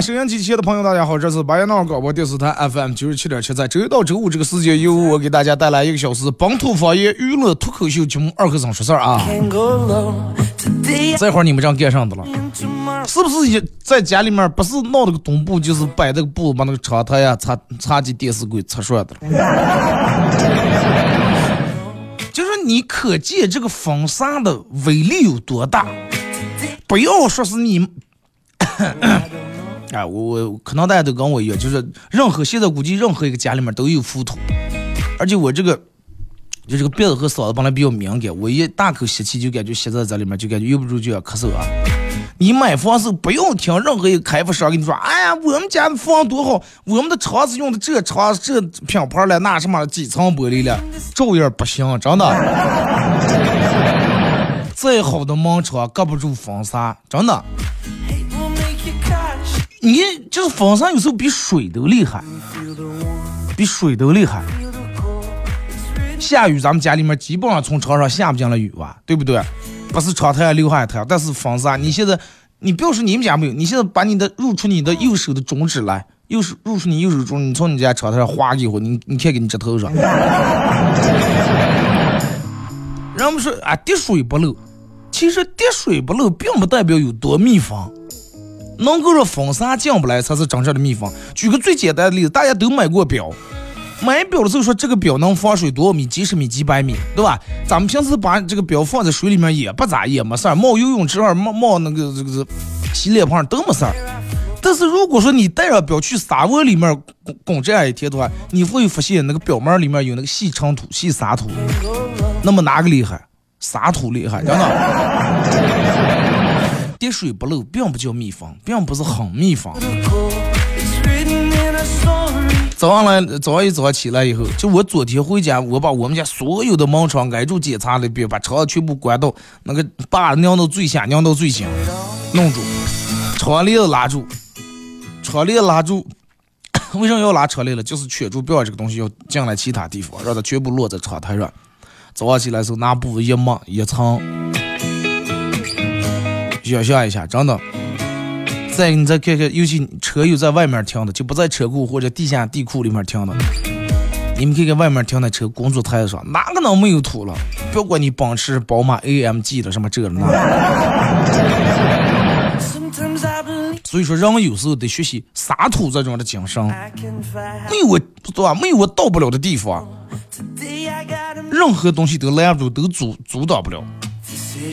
收音机前的朋友，大家好，这是白彦淖尔广播电视台 FM 九十七点七，在周一到周五这个时间，由我给大家带来一个小时本土方言娱乐脱口秀节目《二和尚说事儿》啊。这会儿你们这样干上的了？是不是也在家里面不是闹那个东布，就是摆那个布，把那个窗台呀、茶茶几、电视柜擦刷的了？就是你可见这个风扇的威力有多大？不要说是你。哎，我我可能大家都跟我一样，就是任何现在估计任何一个家里面都有浮土，而且我这个就这个鼻子和嗓子本来比较敏感，我一大口吸气就感觉吸在这里面，就感觉忍不住就要咳嗽啊。你买房时不用听任何一个开发商跟你说，哎呀，我们家的房多好，我们的窗子用的这窗这品牌了，那什么几层玻璃了，照样不行，真的。再好的门窗隔不住风沙，真的。你就是风扇有时候比水都厉害，比水都厉害。下雨咱们家里面基本上从床上下不进来雨哇，对不对？不是窗台留下一条，但是风扇，你现在你不要说你们家没有，你现在把你的入出你的右手的中指来，右手入出你右手中，你从你家窗台上划一会，你你看给你指头上。人们说啊，滴水不漏，其实滴水不漏并不代表有多密封。能够让风扇进不来才是真正的秘方。举个最简单的例子，大家都买过表，买表的时候说这个表能防水多少米？几十米、几百米，对吧？咱们平时把这个表放在水里面也不咋，也没事儿，冒游泳池儿、冒冒那个这个洗脸盆都没事儿。但是如果说你带上表去沙窝里面拱拱这样一天的话，你会发现那个表面里面有那个细尘土、细沙土。那么哪个厉害？沙土厉害，真的。滴水不漏，并不叫密封，并不是很密封。早上来，早上一早起来以后，就我昨天回家，我把我们家所有的门窗挨住检查了一遍，把窗全部关到那个把拧到最下，拧到最紧，弄住，窗帘拉住，窗帘拉住。为什么要拉窗帘了？就是圈住，不要这个东西要进来其他地方，让它全部落在窗台上。早上起来时候拿布一抹一层。想象一下，真的。再你再看看，尤其车又在外面停的，就不在车库或者地下地库里面停的。你们看看外面停的车，工作台上哪个能没有土了？不管你奔驰、宝马、AMG 的什么这那。所以说，人有时候得学习撒土这种的精神。没有我，对吧？没有我到不了的地方，任何东西都拦住，都阻阻挡不了。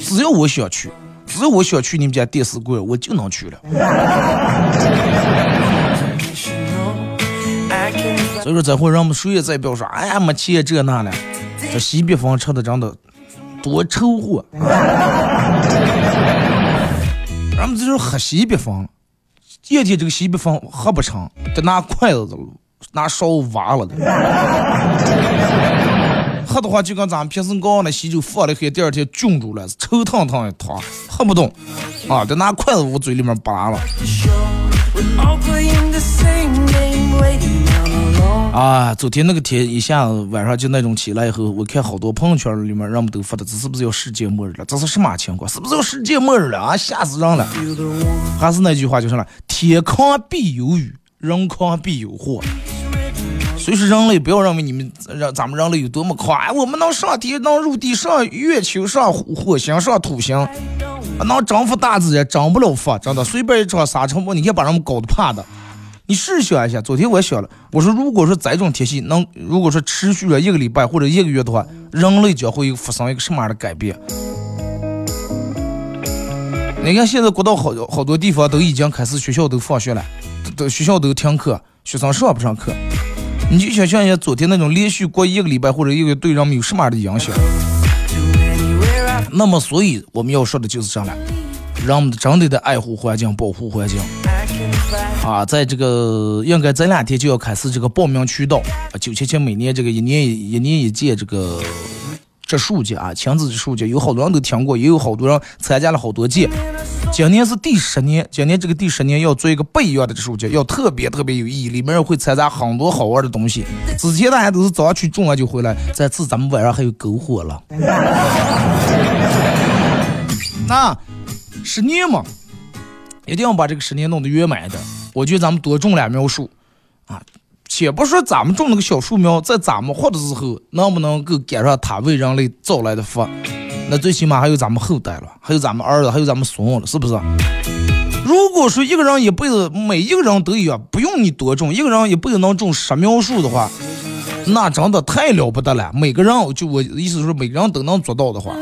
只要我想去。只要我想去你们家电视柜，我就能去了。所以说，这会让我们谁也再不要说，哎呀，没钱这那了。这西北风吃的真的多臭货。咱们这是喝西北风，夜天这个西北风喝不成，得拿筷子拿勺挖了的。喝的话就跟咱们平时熬那稀粥放了喝，第二天菌住了，臭腾腾的汤，喝不动，啊，得拿筷子往嘴里面扒了。啊，昨天那个天一下子晚上就那种起来以后，我看好多朋友圈里面人们都发的，这是不是要世界末日了？这是什么情况？是不是要世界末日了啊？吓死人了！还是那句话就是了，天康必有雨，人康必有祸。所以说，人类不要认为你们让咱们人类有多么快，我们能上天，能入地，上月球，上火星，上土星，能征服大自然，征不了佛，真的。随便一场沙尘暴，你看把人们搞得怕的，你试想一下，昨天我想了，我说如果说这种天气能，如果说持续了一个礼拜或者一个月的话，人类将会发生一个什么样的改变？你看现在国道好好多地方都已经开始学校都放学了，都学校都停课，学生上不上课？你就想象一下，昨天那种连续过一个礼拜或者一个月，对人们有什么样的影响？那么，所以我们要说的就是这样了，人们真的得爱护环境，保护环境。啊，在这个应该这两天就要开始这个报名渠道。九七七每年这个一年一年一届这个植树节啊，亲子植树节，有好多人都听过，也有好多人参加了好多届。今年是第十年，今年这个第十年要做一个不一样的植树节，要特别特别有意义，里面会掺杂很多好玩的东西。之前大家都是早上去种完就回来，这次咱们晚上还有篝火了。那十年嘛，一定要把这个十年弄得圆满的。我觉得咱们多种两苗树啊，且不说咱们种那个小树苗，在咱们活的时候能不能够赶上它为人类造来的福，那最起码还有咱们后代了，还有咱们儿子，还有咱们孙了，是不是？如果说一个人一辈子每一个人都一样，不用你多种，一个人一辈子能种十苗树的话，那真的太了不得了。每个人就我意思是说，每个人都能做到的话。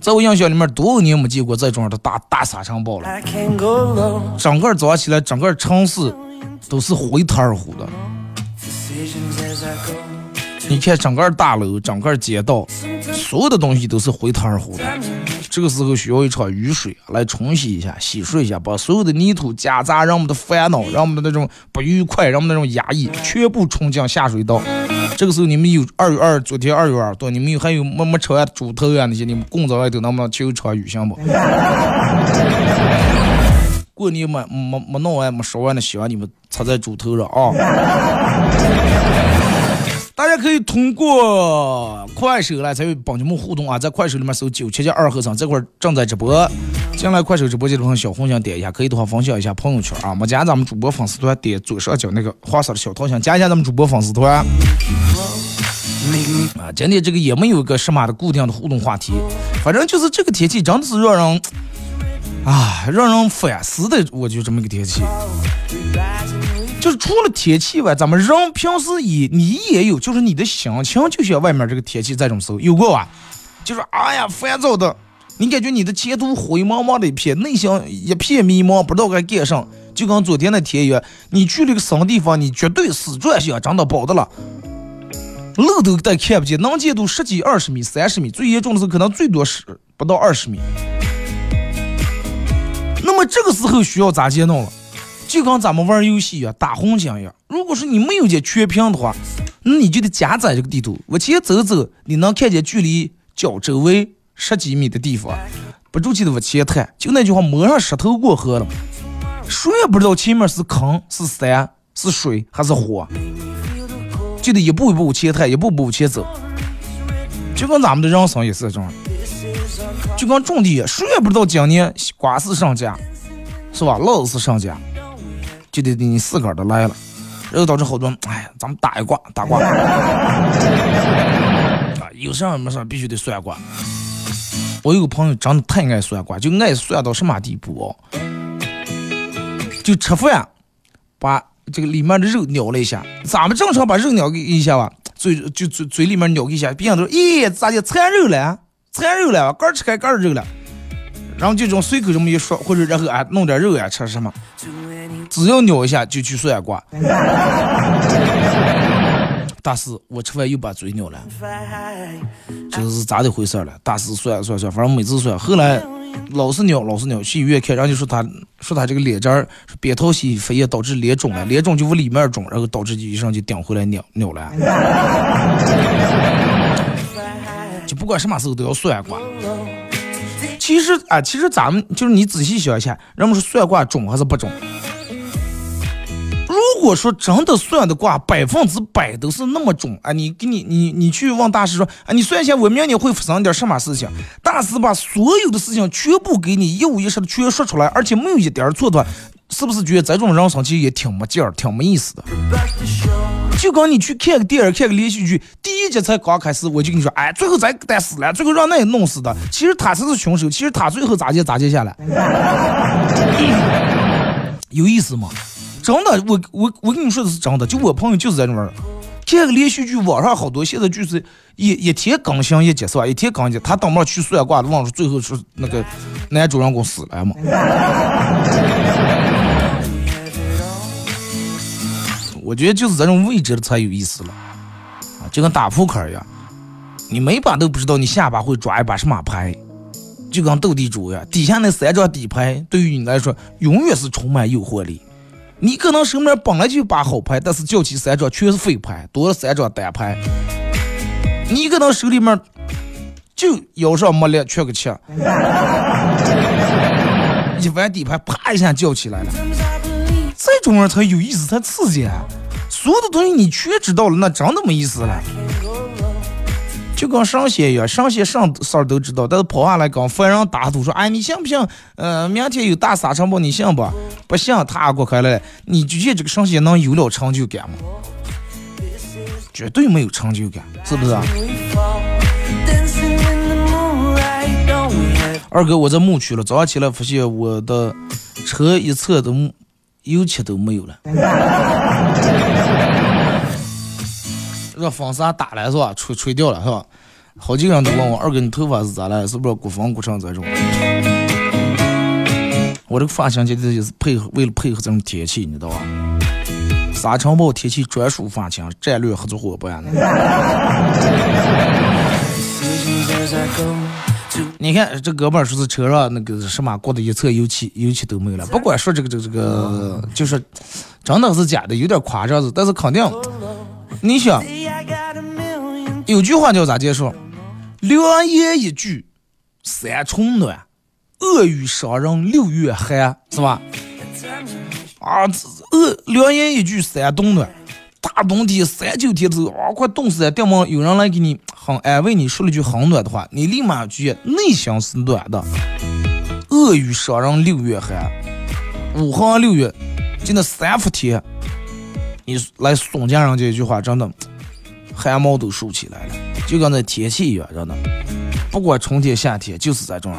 在我印象里面，多少年没见过这种的大大沙尘暴了。整个早上起来，整个城市都是灰塌二乎的。你看，整个大楼、整个街道，所有的东西都是灰塌二乎的。这个时候需要一场雨水来冲洗一下、洗漱一下，把所有的泥土夹杂、让我们的烦恼、让我们的那种不愉快、让我们那种压抑，全部冲进下水道。这个时候你们有二月二，昨天二月二多，你们有还有没没吃完猪头啊那些，你们供在外头能不能求一场雨行不？过年没没没弄完没烧完的香，你们插在猪头上啊！大家可以通过快手来参与帮节目互动啊，在快手里面搜九七七二和尚，这块正在直播。进来快手直播间的朋友，小红心点一下，可以的话分享一下朋友圈啊。没加咱们主播粉丝团，点左上角那个黄色的小桃心，加一下咱们主播粉丝团。啊，今天这个也没有个什么的固定的互动话题，反正就是这个天气真的是让人啊让人反思的，我就这么个天气。就是除了天气外，咱们人平时也你也有，就是你的心情就像外面这个天气这种时候有过吧？就是哎呀烦躁的，你感觉你的前途灰茫茫的一片，内心一片迷茫，不知道该干啥。就跟昨天那天一样，你去了个什么地方，你绝对死转向，真的保的了，路都带看不见，能见度十几、二十米、三十米，最严重的时候可能最多是不到二十米。那么这个时候需要咋接弄了？就跟咱们玩游戏一样，打红警一样。如果说你没有见全屏的话，那你就得加载这个地图，往前走走，你能看见距离脚周围十几米的地方，不住气的往前探。就那句话，摸上石头过河了，谁也不知道前面是坑、是山、是水还是火，就得一步一步往前探，一步步往前走。就跟咱们的人生也是这样，就跟种地一样，谁也不知道今年瓜是上架，是吧？老是上架。就得你自个儿的来了，然后导致好多人，哎，咱们打一卦，打卦，啊，有事儿没事儿必须得算卦。我有个朋友真的太爱算卦，就爱算到什么地步哦？就吃饭，把这个里面的肉咬了一下，咱们正常把肉咬一下吧，嘴就嘴嘴里面咬一下，别人都说，咦，咋就馋肉了？馋肉了，刚吃开盖肉了。然后就这种随口这么一说，或者然后啊弄点肉呀吃什么？只要咬一下就去算卦。大师，我吃饭又把嘴咬了，这是咋的回事了？大师算算算，反正每次算，后来老是咬，老是咬，去医院看，然后就说他说他这个脸这儿扁桃体发炎导致脸肿了，脸肿就往里面肿，然后导致医生就顶回来咬咬了。就不管什么时候都要算卦。其实啊，其实咱们就是你仔细想一下，人们说算卦准还是不准？如果说真的算的卦百分之百都是那么准啊，你给你你你去问大师说啊，你算一下我明年会发生点什么事情？大师把所有的事情全部给你一五一十的全说出来，而且没有一点错的，是不是觉得这种人生其实也挺没劲儿，挺没意思的？就跟你去看个电影，看个连续剧，第一集才刚开始，我就跟你说，哎，最后咱得死了，最后让那也弄死的，其实他才是凶手，其实他最后咋接咋接下来。有意思吗？真的，我我我跟你说的是真的，就我朋友就是在那玩儿。看个连续剧，网上好多现在就是一一天更新一集是吧？一天更新，他当面去算卦的，忘了最后是那个男主人公死了嘛？我觉得就是这种未知的才有意思了啊，就跟打扑克一样，你每把都不知道你下把会抓一把什么牌，就跟斗地主一样，底下那三张底牌对于你来说永远是充满诱惑力。你可能手里面本来就把好牌，但是叫起三张全是废牌，多了三张单牌。你可能手里面就腰上没力，缺个七，一玩底牌，啪一下叫起来了。这种人才有意思，才刺激！所有的东西你全知道了，那真的没意思了。就跟上仙一样，上仙上事儿都知道，但是跑下来跟凡人打赌说：“哎，你信不信？呃，明天有大沙尘暴，你信不？不信，他过开了，你觉得这个上仙能有了成就感吗？绝对没有成就感，是不是？二哥，我在牧区了，早上起来发现我的车一侧的油漆都没有了。这风扇打了是吧？吹吹掉了是吧？好几个人都问我二哥，你头发是咋了？是不是刮风刮成这种？我这个发型简直就是配合，为了配合这种天气，你知道吧？沙尘暴天气专属发型，战略合作伙伴呢。你看这哥们儿说是车上那个什么刮的一侧油漆，油漆都没了。不管说这个这个这个，就是真的是假的，有点夸张子，但是肯定。你想，有句话叫咋介绍？良言一句三春暖，恶语伤人六月寒，是吧？啊，恶良言一句三冬暖，大冬天三九天头啊，快冻死了！掉毛有人来给你很安慰你说了句很暖的话，你立马觉得内心是暖的。恶语伤人六月寒，五行六月就那三伏天。你来松江人家一句话，真的汗毛都竖起来了，就跟那天气一样，真的。不管春天夏天，就是在这样。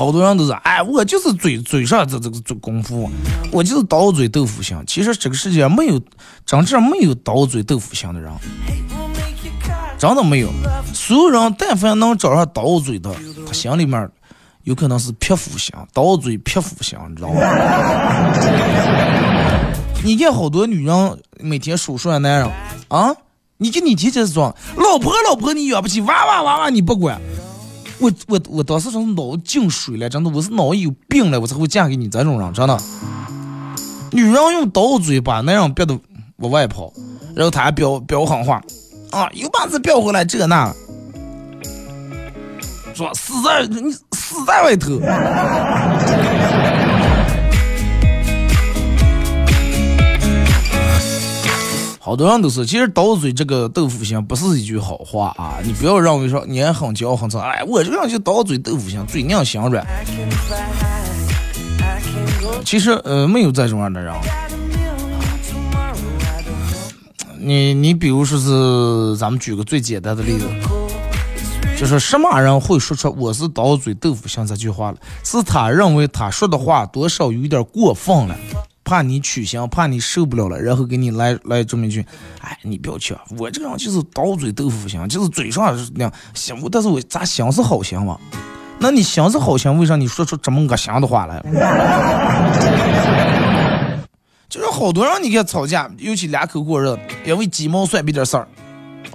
好多人都是，哎，我就是嘴嘴上这这个这功夫，我就是刀嘴豆腐心。其实这个世界没有真正没有刀嘴豆腐心的人，真的没有。所有人但凡能找上刀嘴的，他心里面。有可能是皮肤香，刀嘴皮肤香，你知道吗？你看好多女人每天数数男人啊，你给你天天说老婆老婆你养不起，娃娃娃娃你不管，我我我当时真是脑进水了，真的我是脑有病了，我才会嫁给你这种人，真的。女人用刀嘴把男人逼得往外跑，然后他还飙飙狠话啊，有把子飙回来这那，说死在你。死在外头。好多人都是，其实刀嘴这个豆腐心不是一句好话啊！你不要认为说你很骄傲很脏，哎，我这个人就刀嘴豆腐心，嘴硬心软。其实呃，没有这种样的人。你你比如说是，咱们举个最简单的例子。就是什么人会说出“我是刀嘴豆腐心”这句话了？是他认为他说的话多少有点过分了，怕你取消，怕你受不了了，然后给你来来这么一句：“哎，你不要去，我这个人就是刀嘴豆腐心，就是嘴上是那样想，但是我咋想是好心嘛？那你想是好心，为啥你说出这么恶心的话来？就是好多人你看吵架，尤其两口过日子，因为鸡毛蒜皮点事儿，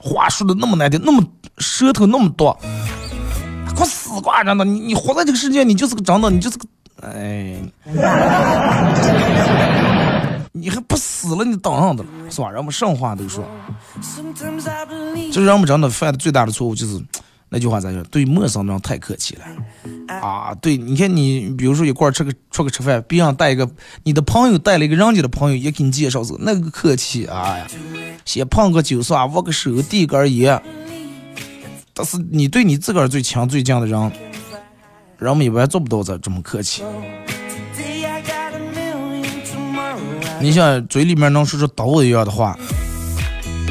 话说的那么难听，那么。舌头那么多，快死挂着呢！你你活在这个世界，你就是个长的，你就是个哎，你还不死了，你当上的了是吧？人们上话都说，就是人们真的犯的最大的错误就是那句话咋说？对陌生人太客气了啊！对，你看你比如说一块吃个出去吃饭，别人带一个你的朋友带了一个人家的朋友，也给你介绍是那个客气啊呀，先碰个酒是吧？握个手，递根烟。但是你对你自个儿最强最近的人，人们一般做不到这这么客气。你像嘴里面能说出刀子一样的话，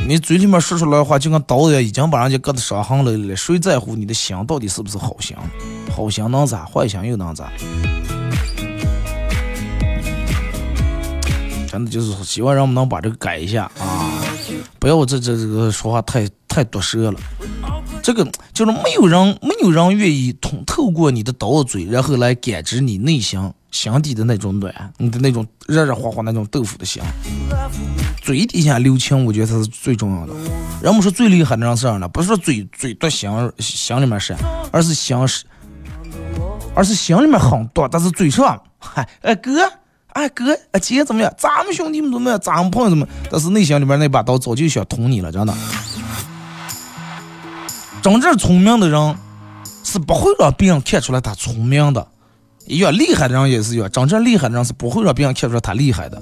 你嘴里面说出来的话，就跟刀子一样，已经把人家割的伤痕累累。谁在乎你的心到底是不是好心？好心能咋？坏心又能咋？真的就是希望人们能把这个改一下啊，不要这这这个说话太。太毒舌了。这个就是没有人没有人愿意通透过你的刀嘴，然后来感知你内心心底的那种暖，你的那种热热乎乎那种豆腐的心。嘴底下留情，我觉得才是最重要的。人们说最厉害的人是啥呢？不是说嘴嘴多心心里面是，而是心是，而是心里面很多，但是嘴上，嗨，哎哥，哎哥，哎姐怎么样？咱们兄弟们怎么样？咱们朋友怎么？但是内心里面那把刀早就想捅你了，真的。真正聪明的人是不会让别人看出来他聪明的，越厉害的人也是越。真正厉害的人是不会让别人看出来他厉害的。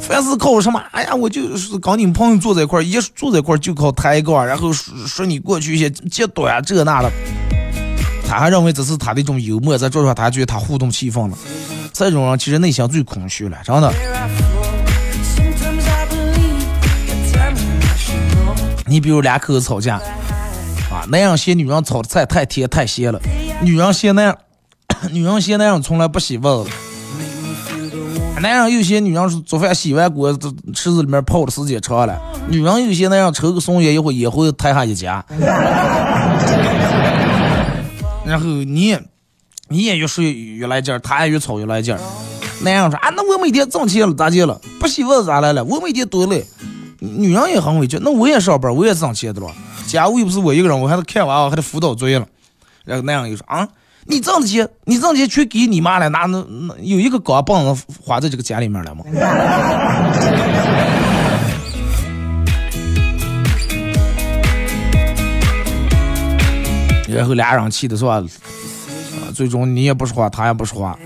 凡是靠什么？哎呀，我就是跟你们朋友坐在一块儿，一坐在一块儿就靠抬杠，然后说说你过去一些阶段呀这那的。他还认为这是他的一种幽默，在桌上他觉得他互动气氛了。这种人其实内心最空虚了，真的。你比如两口子吵架。那样嫌女人炒的菜太甜太咸了，女人嫌那样，女人嫌那样从来不洗碗了。那样又嫌女人做饭洗完锅池子里面泡的时间长了，女人又嫌那样抽个松烟一会也会弹下一家。然后你，你也越说越来劲儿，他也越吵越来劲儿。那样说啊，那我每天挣钱了咋的了？不洗碗咋来了？我每天多累。女人也很委屈，那我也上班，我也挣钱的了。家务又不是我一个人，我还得看娃，还得辅导作业了。然后那样又说啊，你挣的钱，你挣钱全给你妈了，那那那有一个钢棒子花在这个家里面了吗？然后俩人气的是吧？最终你也不说话，他也不说话。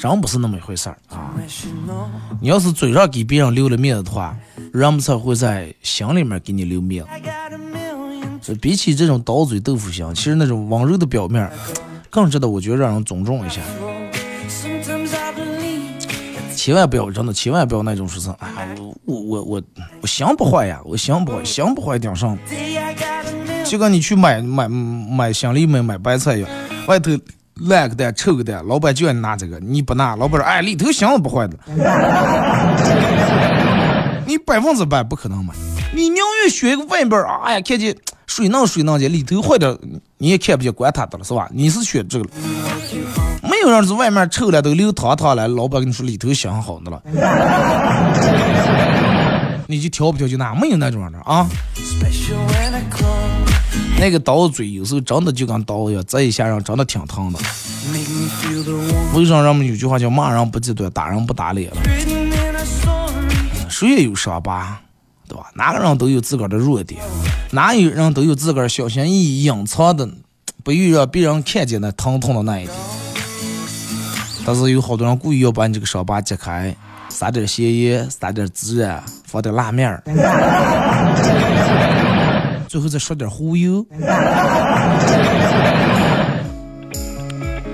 真不是那么一回事儿啊！你要是嘴上给别人留了面子的话，人们才会在心里面给你留面子。比起这种刀嘴豆腐心，其实那种温柔的表面，更值得我觉得让人尊重一下。千万不要真的，千万不要那种说是，哎呀，我我我我我心不坏呀，我心不坏，心不坏顶上。就跟你去买买买香梨买买白菜一样，外头烂个蛋臭个蛋，老板就要拿这个，你不拿，老板说哎里头箱子不坏的，你百分之百不可能买，你宁愿选一个外边哎呀看见水嫩水嫩的，里头坏点你也看不见，管他的了是吧？你是选这个，没有人是外面臭了都流汤汤了，老板跟你说里头香好的了，你就挑不挑就拿，没有那种的啊。那个刀嘴有时候真的就跟刀一样，这一下人真的挺疼的。为啥人们有句话叫骂人不记短，打人不打脸了？谁也有伤疤，对吧？哪个人都有自个儿的弱点，哪有人都有自个儿小心翼翼隐藏的，不愿让别人看见的疼痛的那一点。但是有好多人故意要把你这个伤疤揭开，撒点咸盐，撒点孜然，放点辣面儿。最后再说点忽悠，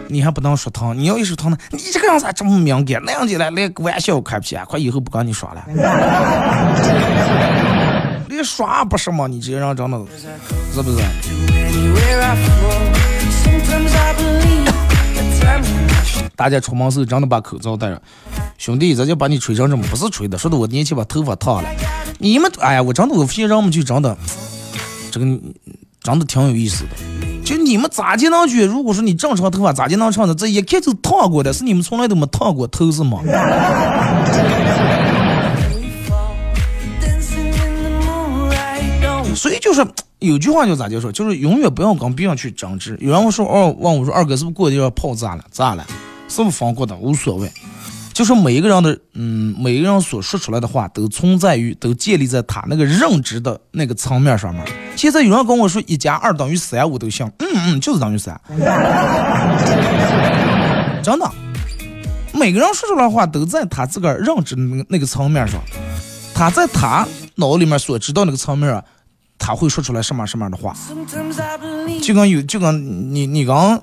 你还不能说疼，你要一说疼呢，你这个人咋这么敏感？那样的来连玩笑开不起，快以后不跟你耍了，连耍不是吗？你这人真的，是不是？大家出门时候真的把口罩戴上，兄弟，咱就把你吹成这么，不是吹的，说的我年轻把头发烫了。你们，哎呀，我真的我发现人们就真的。这个长得挺有意思的，就你们咋就能觉？如果说你正常头发咋就能长的？这一看就烫过的，是你们从来都没烫过头是吗？所以就是有句话叫咋就说，就是永远不要跟别人去争执。有人说哦，问我说二哥是不是过的要泡咋了？咋了？是不是放过的？无所谓。就是每一个人的，嗯，每一个人所说出来的话，都存在于，都建立在他那个认知的那个层面上面。现在有人跟我说一加二等于三，我都信，嗯嗯，就是等于三。真的，每个人说出来的话，都在他自个儿认知那个那个层面上，他在他脑里面所知道那个层面上，他会说出来什么什么样的话。就跟有，就跟你你刚。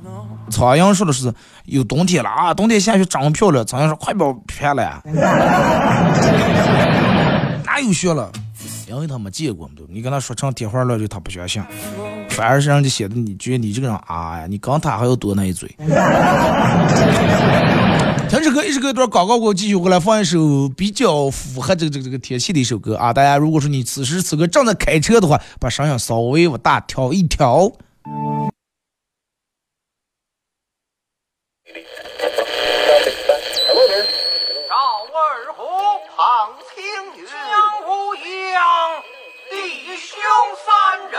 苍蝇说的是有冬天了啊，冬天下雪长漂亮。苍蝇说快别骗了，哪有雪了？因为他没见过嘛，你跟他说成天花乱坠，他不相信，反而是让你显得你觉得你这个人啊呀，你刚他还要多那一嘴。听这歌，一首歌一段广告过后，继续回来放一首比较符合这个这个这个天气的一首歌啊！大家如果说你此时此刻正在开车的话，把声音稍微往大调一调。赵二虎，庞青云，江无恙，弟兄三人。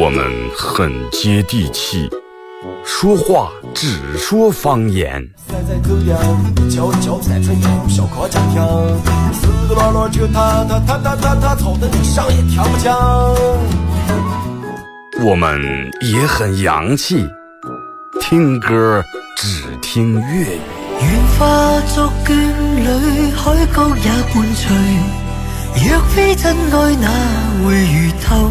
我们很接地气，说话只说方言。三三狗粮，叫叫三春油，小烤家庭，四个落落就他他他他他他，吵得你上也听不清。我们也很洋气，听歌只听粤语。愿化作眷侣，海角也伴隨。若非真爱，哪會如透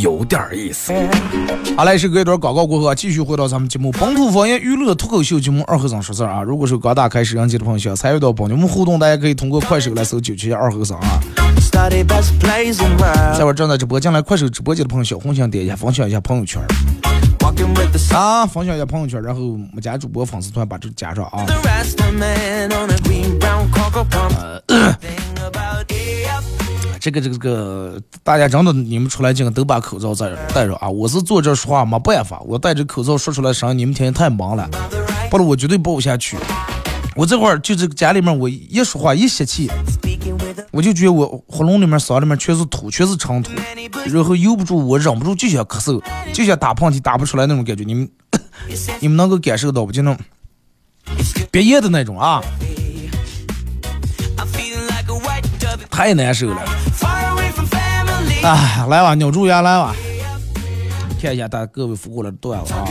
有点意思。好嘞，是隔一段广告过后啊，继续回到咱们节目本土方言娱乐脱口秀节目《二和尚说事儿》啊。如果是刚打开摄像机的朋友，想参与到帮你们互动，大家可以通过快手来搜九七二和尚啊。在我正在直播，进来快手直播间的朋友，小红心点一下，分享一下朋友圈啊，分享一下朋友圈，然后我们家主播粉丝团把这加上啊。这个这个这个，大家真的你们出来进都把口罩戴戴着啊！我是坐这说话没办法，我戴着口罩说出来声，你们听太忙了，不然我绝对播不下去。我这会儿就这个家里面，我一说话一吸气，我就觉得我喉咙里面、嗓里面全是土，全是尘土，然后由不住我忍不住就想咳嗽，就想打喷嚏，打不出来那种感觉。你们 你们能够感受到不？就那种憋咽的那种啊，太难受了。啊，来吧，扭住牙来吧，看一下大各位扶过来的段子啊。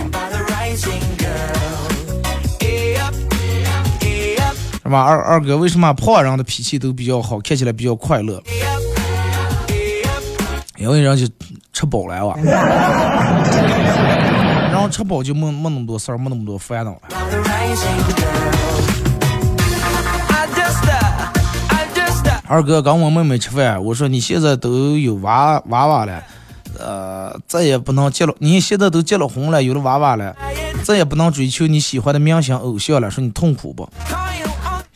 是吧？二二哥，为什么胖人的脾气都比较好，看起来比较快乐？因为人就吃饱了哇，然后吃饱就没没那么多事儿，没那么多烦恼了。二哥跟我妹妹吃饭，我说你现在都有娃娃娃了，呃，再也不能结了。你现在都结了婚了，有了娃娃了，再也不能追求你喜欢的明星偶像了，说你痛苦不？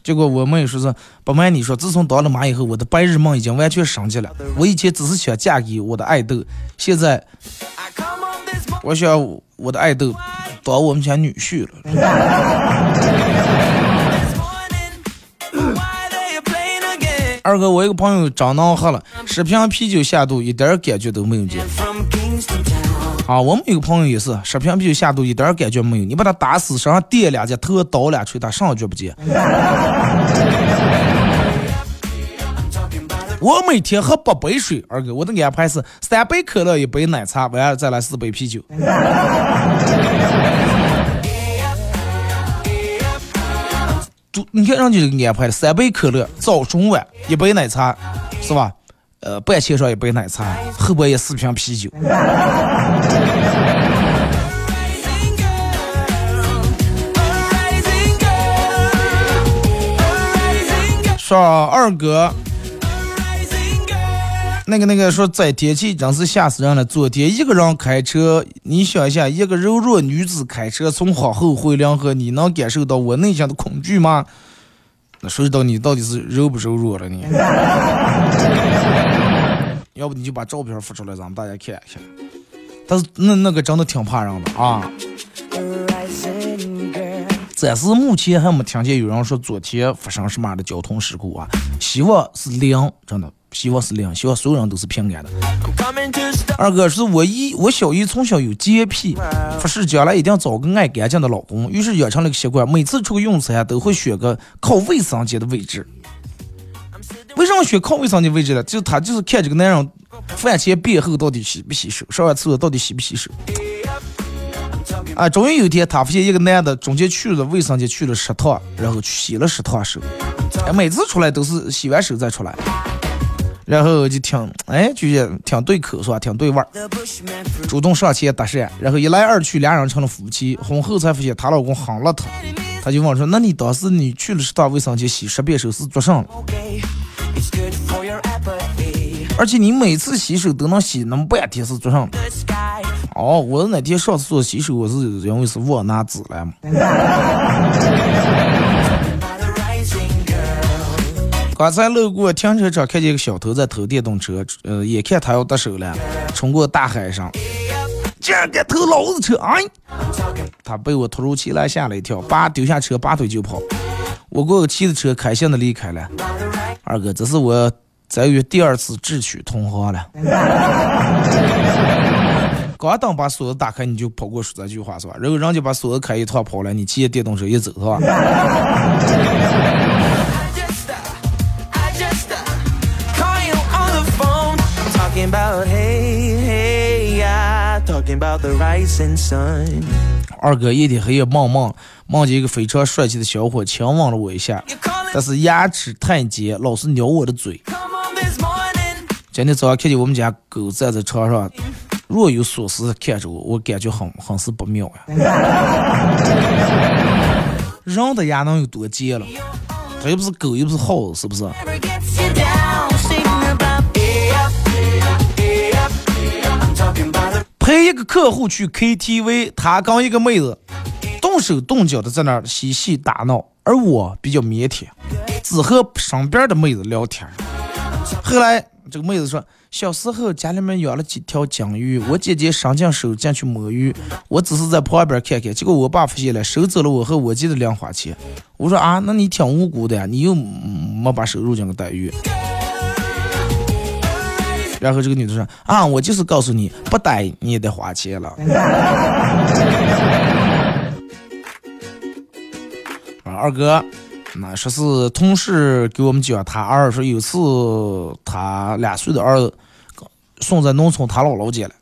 结果我妹说是不瞒你说，自从当了妈以后，我的白日梦已经完全升级了。我以前只是想嫁给我的爱豆，现在我想我的爱豆当我们家女婿了。二哥，我一个朋友长脑喝了十瓶啤酒下肚，一点感觉都没有见。啊，我们有个朋友也是十瓶啤酒下肚，一点感觉没有。你把他打死，身上电两下，头倒两锤，他上觉不见。我每天喝八杯水，二哥，我的安排是三杯可乐，一杯奶茶，完了再来四杯啤酒。你看人家这个安排的，三杯可乐，早中晚一杯奶茶，是吧？呃，半钱上一杯奶茶，后半夜四瓶啤酒。说二哥，那个那个说这天气真是吓死人了。昨天一个人开车，你想一下，一个柔弱女子开车从皇后回梁河，你能感受到我内心的恐惧吗？谁知道你到底是柔不柔弱了你？要不你就把照片发出来，咱们大家看一下。但是那那个真的挺怕人的啊。暂时目前还没听见有人说昨天发生什么样的交通事故啊，希望是零，真的，希望是零，希望所有人都是平安的。二哥是我姨，我小姨从小有洁癖，发誓将来一定要找个爱干净的老公，于是养成了个习惯，每次出去用餐都会选个靠卫生间的位置。为什么选靠卫生间位置呢？就他就是看这个男人饭前便后到底洗不洗手，上完厕所到底洗不洗手。啊，终于有一天，他发现一个男的中间去了卫生间去了十趟，然后去洗了十趟手，每次出来都是洗完手再出来，然后就挺，哎，就觉得挺对口是吧？挺对味儿，主动上前搭讪，然后一来二去，俩人成了夫妻。婚后才发现她老公很邋遢，他就问说：“那你当时你去了十趟卫生间洗十遍手是做啥了？而且你每次洗手都能洗那么半天是做啥？”哦，我是那天上厕所洗手，我是因为是忘拿纸了。刚才路过停车场，看见一个小偷在偷电动车，呃，眼看他要得手了，冲过大海上，竟然敢偷老子车！哎，他被我突如其来吓了一跳，叭丢下车，拔腿就跑。我过后骑着车开心的离开了。二哥，这是我在于第二次智取同行了。刚等把锁子打开，你就跑过说这句话是吧？然后人家把锁子开一趟跑了，你骑着电动车一走是吧？二哥一天黑夜梦梦梦见一个非常帅气的小伙亲吻了我一下，但是牙齿太尖，老是咬我的嘴。今天早上看见我们家狗站在床上。若有所思看着我，我感觉很很是不妙呀。人的牙能有多尖了？它又不是狗，又不是耗子，是不是？陪一个客户去 KTV，他跟一个妹子动手动脚的在那儿嬉戏打闹，而我比较腼腆，只和身边的妹子聊天。后来这个妹子说。小时候家里面养了几条金鱼，我姐姐伸进手进去摸鱼，我只是在旁边看看。结果我爸发现了，收走了我和我姐的零花钱。我说啊，那你挺无辜的呀，你又没把手入进去逮鱼。然后这个女的说啊，我就是告诉你，不逮你也得花钱了。啊，二哥。那说是同事给我们讲，他儿说有次他两岁的儿子送在农村他姥姥家了，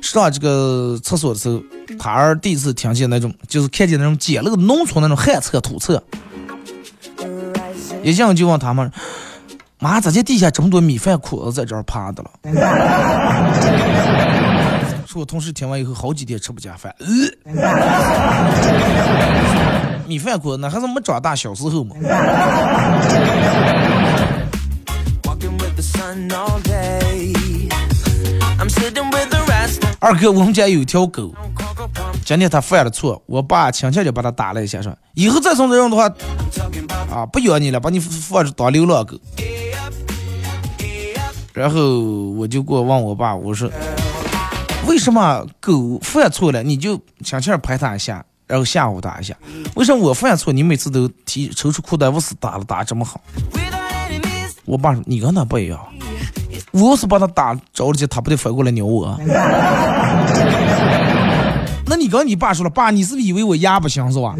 上这个厕所的时候，他儿第一次听见那种，就是看见那种简陋农村那种旱厕土厕，一进就问他们，妈，咋见地下这么多米饭裤子在这儿趴的了？说我同事听完以后好几天吃不下饭。呃米饭裤那还是没长大小时候嘛。二哥，我们家有一条狗，今天他犯了错，我爸轻轻就把他打了一下，说以后再送这样的话，啊，不养你了，把你放着当流浪狗。然后我就过问我爸，我说为什么狗犯错了你就亲切拍它一下？然后吓唬它一下，为什么我犯错，你每次都提抽出裤带，我是打了打这么好？我爸说你跟他不一样，我要是把他打着了急，他不得反过来咬我？那你跟你爸说了，爸，你是不是以为我牙不行是吧？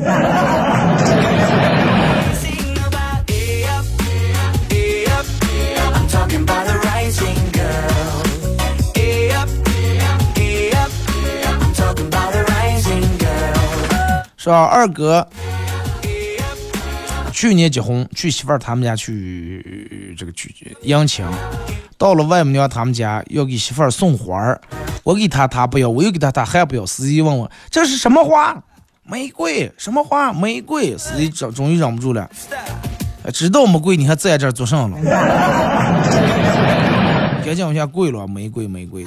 是吧？二哥去年结婚，去媳妇儿他们家去这个去迎亲，到了外母娘他们家要给媳妇儿送花儿，我给他他不要，我又给他他还不要。司机问我这是什么花？玫瑰？什么花？玫瑰。司机终终于忍不住了，知道没贵你还在这儿做甚了？赶紧往下跪了，玫瑰玫瑰。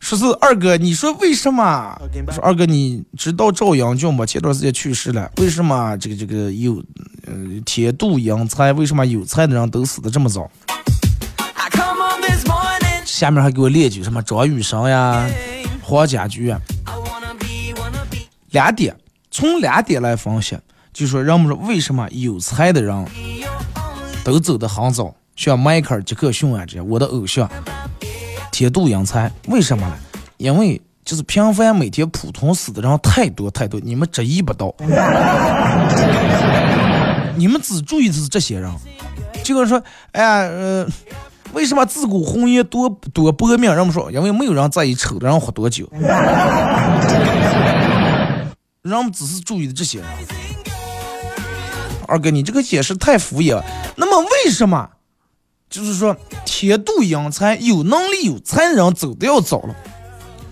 十四二哥，你说为什么？说二哥，你知道赵阳俊吗？前段时间去世了。为什么这个这个有呃天妒英才？为什么有才的人都死的这么早？下面还给我列举什么张雨生呀、黄家驹啊。两点，从两点来分析，就说人们说为什么有才的人都走得很早，像迈克尔·杰克逊啊这样，我的偶像。天妒英才，为什么呢？因为就是平凡每天普通死的人太多太多，你们注意不到，你们只注意的是这些人。就跟说，哎呀，呃，为什么自古红颜多多薄命？人们说，因为没有人在意丑的人活多久，人们只是注意的这些人。二哥，你这个解释太敷衍了。那么为什么？就是说，天妒英才，有能力有才的人走都要早了。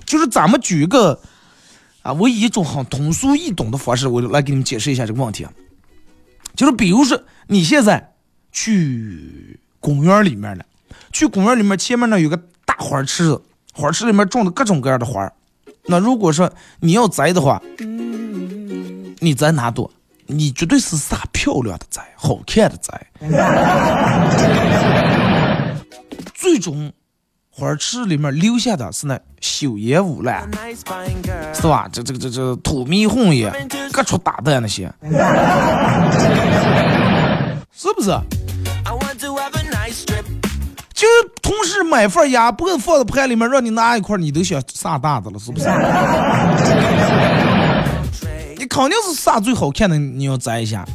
就是咱们举一个啊，我以一种很通俗易懂的方式，我来给你们解释一下这个问题啊。就是比如说，你现在去公园里面了，去公园里面前面那有个大花池子，花池里面种的各种各样的花那如果说你要摘的话，你摘哪朵？你绝对是撒漂亮的仔，好看的仔。最终，花池里面留下的是那朽叶无烂，是吧？这这这这土迷红也，各处打蛋那些，是不是？就同时买份鸭脖放在盘里面，让你拿一块，你都想撒大的了，是不是？你肯定是啥最好看的，你要摘一下。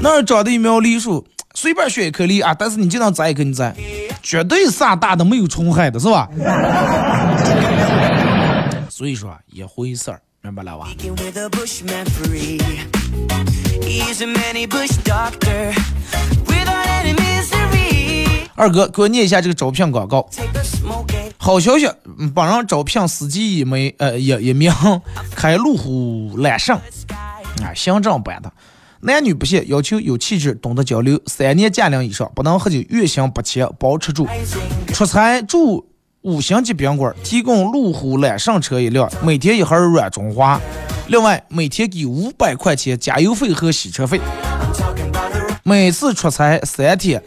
那儿长的一苗梨树，随便选一棵梨啊，但是你经常摘一颗，你摘，绝对啥大的，没有虫害的，是吧？所以说一回事儿，明白了吧？二哥，给我念一下这个招聘广告。好消息，本人招聘司机一枚，呃，一一名，开路虎揽胜，啊，行政版的，男女不限，要求有气质，懂得交流，三年驾龄以上，不能喝酒，月薪不切，包吃住，出差住五星级宾馆，提供路虎揽胜车一辆，每天一盒软中华，另外每天给五百块钱加油费和洗车费，每次出差三天。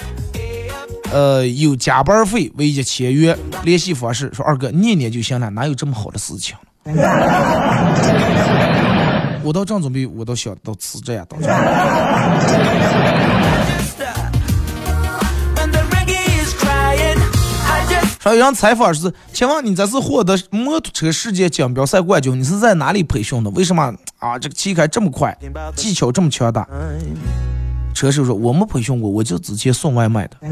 呃，有加班费为一千元，联系方式说二哥念念就行了，哪有这么好的事情？我倒正准备，我倒想到辞职呀，到这。说有人采访是，请问你这次获得摩托车世界锦标赛冠军，你是在哪里培训的？为什么啊？这个骑开这么快，技巧这么强大？车手说：“我没培训过，我就直接送外卖的，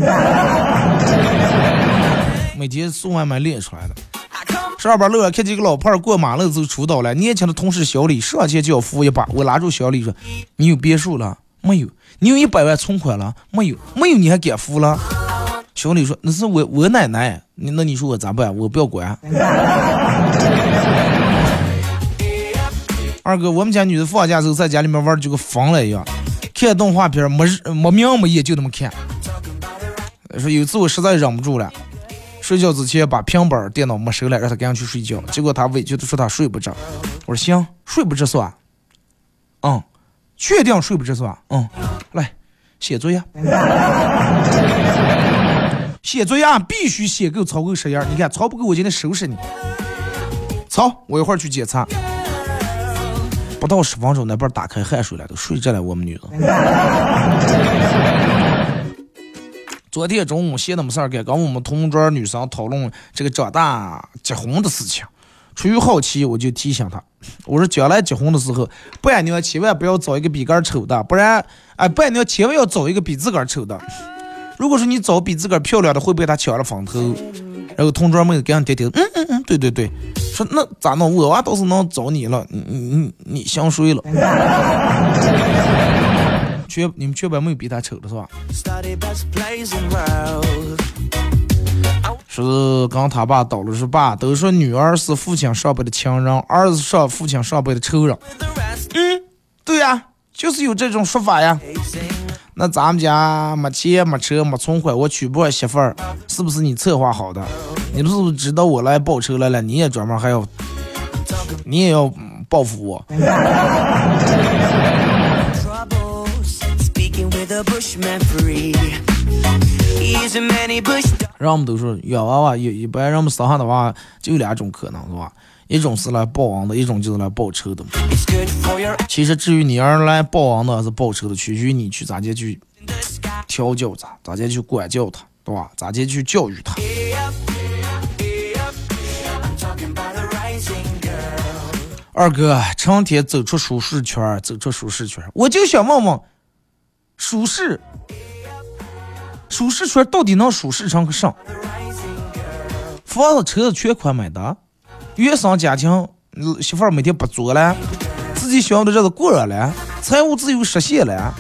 每天送外卖练出来的。”上班路上看见一个老胖过马路就出道了，年轻的同事小李上前就要扶一把，我拉住小李说：“你有别墅了没有？你有一百万存款了没有？没有你还敢扶了？”小李说：“那是我我奶奶，那你说我咋办？我不要管。”二哥，我们家女的放假时候在家里面玩就跟疯了一样。看动画片没没名没夜就那么看。说有次我实在忍不住了，睡觉之前把平板电脑没收了，让他赶紧去睡觉。结果他委屈的说他睡不着。我说行，睡不着是吧？嗯，确定睡不着是吧？嗯，来写作业。写作业必须写够抄够十页，你看抄不够我今天收拾你。抄，我一会儿去检查。不到十分钟，那边打开汗水了，都睡着了。我们女人。昨天中午闲的没事儿干，跟我们同桌女生讨论这个长大结婚的事情。出于好奇，我就提醒她，我说将来结婚的时候，伴娘千万不要找一个比自个儿丑的，不然，哎，伴娘千万要找一个比自个儿丑的。如果说你找比自个儿漂亮的，会被他抢了风头。然后同桌妹子赶紧点点，嗯嗯嗯，对对对，说那咋弄？我娃倒是能找你了，你你你你想睡了？确你们确保没有比他丑的是吧？是刚他爸倒了是爸，都说女儿是父亲上辈的情人，儿子是父亲上辈的仇人。嗯，对呀，就是有这种说法呀。那咱们家没钱没车没存款，我娶不上媳妇儿，是不是你策划好的？你是不是知道我来报仇来了？你也专门还要，你也要报复我？让我们都说养娃娃，一一般让我们生下的娃就有两种可能，是吧？一种是来报恩的，一种就是来报仇的。其实至于你要是来报恩的还是报仇的，取决于你去咋接去调教他，咋接去管教他，对吧？咋接去教育他。二哥，成天走出舒适圈，走出舒适圈，我就想问问，舒适，舒适圈到底能舒适成个啥？房子、车子全款买的，原生家庭，媳妇儿每天不做了，自己想要的日子过了，财务自由实现了，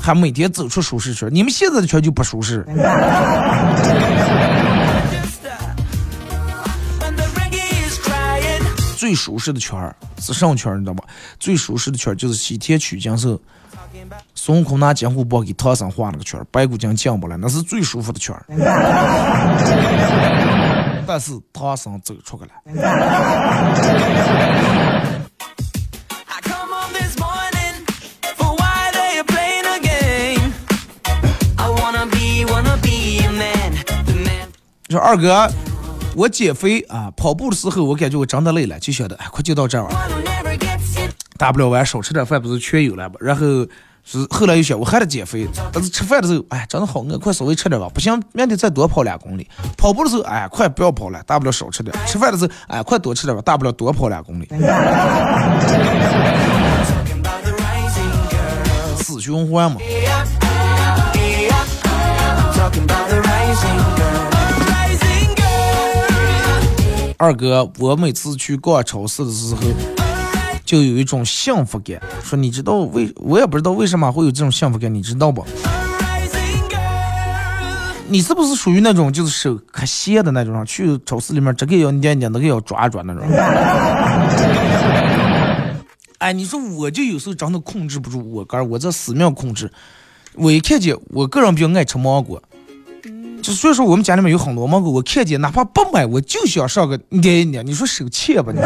还每天走出舒适圈。你们现在的圈就不舒适。最舒适的圈是什么圈？你知道吗？最舒适的圈就是西天取经时，孙悟空拿金箍棒给唐僧画了个圈，白骨精进不来，那是最舒服的圈。但是唐僧走出去了。说二哥，我减肥啊，跑步的时候我感觉我真的累了，就晓得哎，快就到这儿了，大不了晚上少吃点饭，不是全有了吗？然后是后来又想我还得减肥，但是吃饭的时候，哎，真的好饿，快稍微吃点吧，不行，明天再多跑两公里。跑步的时候，哎，快不要跑了，大不了少吃点。吃饭的时候，哎，快多吃点吧，大不了多跑两公里。死循环嘛。二哥，我每次去逛超市的时候，就有一种幸福感。说你知道为，我也不知道为什么会有这种幸福感，你知道不？你是不是属于那种就是手可闲的那种，去超市里面这个要捏捏，那个要抓抓那种？哎，你说我就有时候真的控制不住我哥，我这死命控制。我一看见，我个人比较爱吃芒果。就所以说，我们家里面有很多芒果，我看见哪怕不买，我就想上个捏一捏。你说手欠吧你？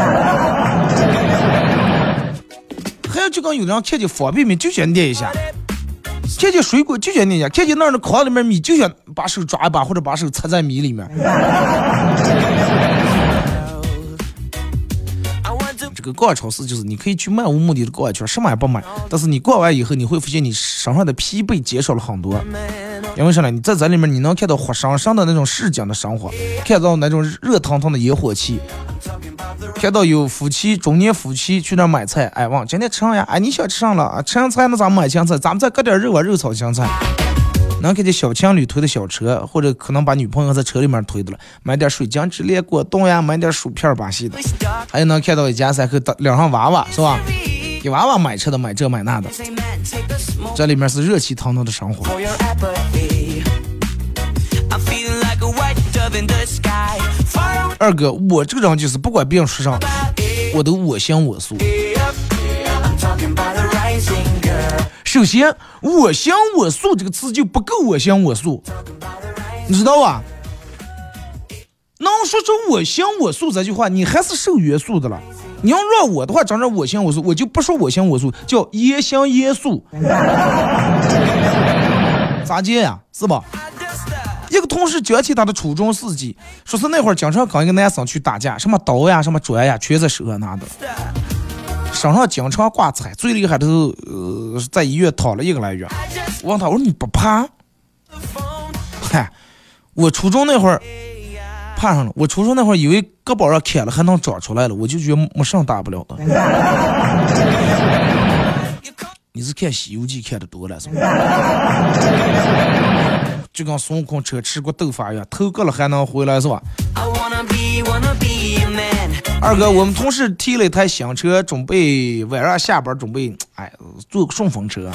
还有就跟有人看见方便面就想捏一下，看见水果就想捏一下，看见那儿的筐里面米就想把手抓一把或者把手插在米里面。这个逛超市就是你可以去漫无目的的逛一圈，什么也不买，但是你逛完以后，你会发现你身上的疲惫减少了很多。因为啥呢？你在这里面你能看到活生生的那种市井的生活，看到那种热腾腾的烟火气，看到有夫妻中年夫妻去那买菜，哎，问今天吃啥呀？哎，你想吃啥了？吃上菜那咱们买青菜，咱们再搁点肉啊，肉炒青菜。能看见小情侣推的小车，或者可能把女朋友在车里面推的了，买点水晶之恋果冻呀，买点薯片巴西的，还有能看到一家三口两上娃娃是吧？给娃娃买车的，买这买那的，这里面是热气腾腾的生活。二哥，我这个人就是不管别人说啥，我都我行我素。首先，“我行我素”这个词就不够我行我素，你知道吧？能说出“我行我素”这句话，你还是受约束的了。你要让我的话，整整“我行我素”，我就不说“我行我素”，叫“言行严肃”。咋接呀？是吧？同时讲起他的初中事迹，说是那会儿经常跟一个男生去打架，什么刀呀、什么砖呀，全在手上拿的。身上经常挂彩，最厉害的是，呃，在医院躺了一个来月。我问他，我说你不怕？嗨，我初中那会儿怕上了。我初中那会儿以为胳膊上砍了还能长出来了，我就觉得没啥大不了的。你是看《西游记》看的多了是吧？就跟孙悟空车吃过豆腐一样，头割了还能回来是吧？二哥，我们同事提了一台新车，准备晚上下班准备，哎，坐个顺风车、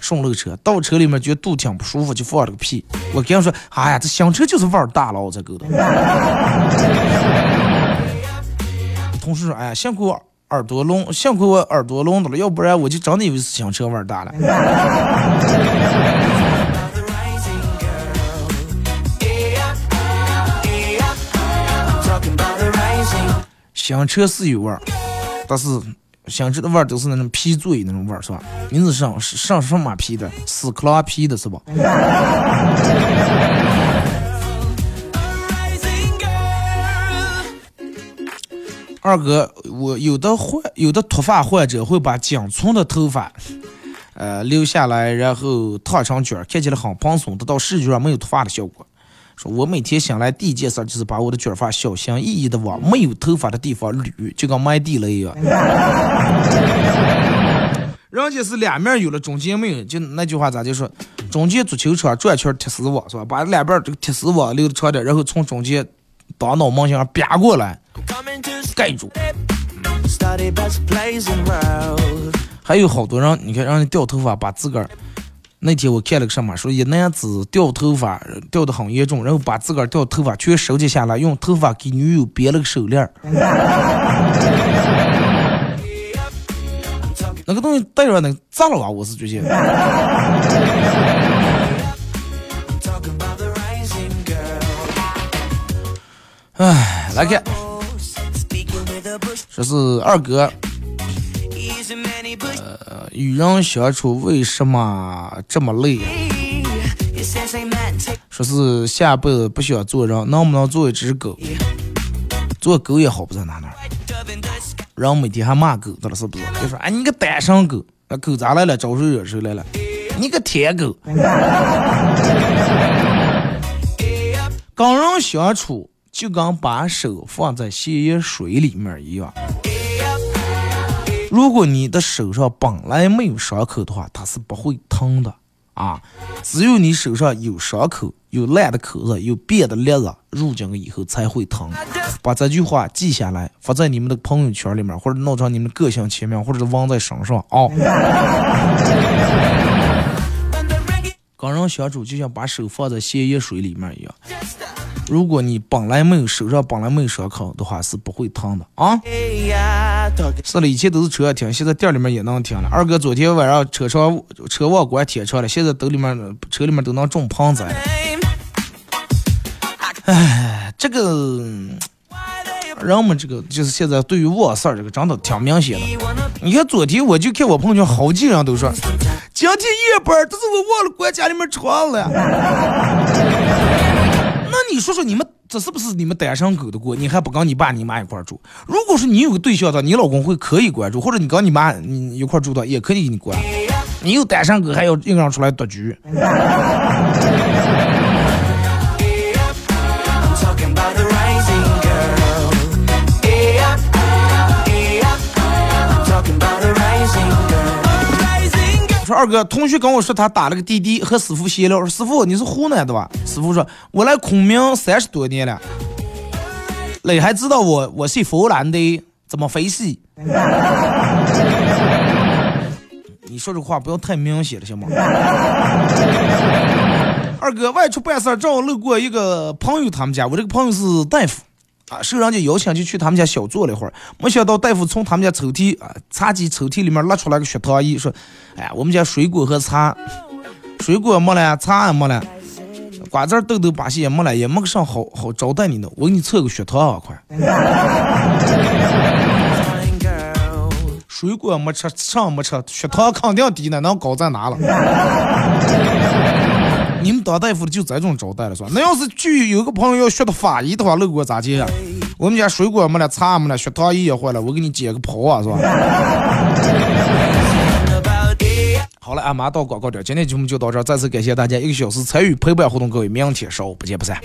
顺路车。到车里面觉得肚挺不舒服，就放了个屁。我跟他说，哎呀，这新车就是味儿大了，我才够的。同事说，哎呀，幸亏我耳朵聋，幸亏我耳朵聋的了，要不然我就真的以为是新车味儿大了。新车是有味儿，但是新车的味儿都是那种皮嘴那种味儿，是吧？你是上上什么皮的？屎壳郎皮的是吧？二哥，我有的患有的脱发患者会把仅存的头发，呃留下来，然后烫成卷儿，看起来很蓬松，得到视觉上没有脱发的效果。说我每天醒来第一件事就是把我的卷发小心翼翼的往没有头发的地方捋，就跟埋地雷一样。人家是两面有了，中间没有，就那句话咋就说，中间足球场转圈铁丝网是吧？把两边这个铁丝网留的长点，然后从中间当脑门上啪过来盖住。还有好多人，你看让人掉头发，把自个儿。那天我看了个什么，说一男子掉头发掉的很严重，然后把自个儿掉头发全收集下来，用头发给女友编了个手链儿。那个东西戴上能咋了吧？我是觉得。哎，来看，这是二哥。呃，与人相处为什么这么累啊？说是下辈子不想做人，能不能做一只狗？做狗也好不在哪哪。人每天还骂狗，到了是不是？就说哎，你个单身狗，那狗咋来了？招谁惹谁来了？你个舔狗！跟人相处就跟把手放在咸盐水里面一样。如果你的手上本来没有伤口的话，它是不会疼的啊。只有你手上有伤口、有烂的口子、有变的裂子，入进去以后才会疼。把这句话记下来，发在你们的朋友圈里面，或者弄成你们个性签名，或者是纹在身上啊。跟人相处就像把手放在咸盐水里面一样。如果你本来没有手上本来没有伤口的话，是不会疼的啊。是了，以前都是车上听，现在店里面也能听了。二哥昨天晚上车窗车忘关贴上了，现在兜里面车里面都能种盆栽。哎，这个人们这个就是现在对于网事儿这个真的挺明显的。你看昨天我就看我朋友圈好几人都说，今天夜班，但是我忘了关家里面窗了。你说说你们这是不是你们单身狗的锅？你还不跟你爸你妈一块住？如果说你有个对象的，你老公会可以关注，或者你跟你妈你一块住的也可以给你关。你有单身狗还要硬让出来独居？二哥，同学跟我说他打了个滴滴，和师傅闲聊。说师傅你是湖南的吧？师傅说，我来昆明三十多年了。你还知道我我是湖南的？怎么回事？你说这话不要太明显了，行吗？二哥外出办事，正好路过一个朋友他们家。我这个朋友是大夫。啊，受人家邀请就去他们家小坐了一会儿，没想到大夫从他们家抽屉啊茶几抽屉里面拉出来个血糖仪，说：“哎呀，我们家水果和茶，水果没了，茶也没了，瓜子豆豆把戏也没了，也没个啥好好招待你的，我给你测个血糖啊，快！水果没吃，上没吃，血糖肯定低呢，能高在哪了？”你们当大夫的就这种招待了，是吧？那要是去有个朋友要学的法医的话，路过咋接呀？我们家水果没了，茶没了，血糖仪也坏了，我给你接个跑啊，是吧？好了，俺妈到广告点，今天节目就到这儿，再次感谢大家一个小时参与陪伴活动，各位明天上午不见不散。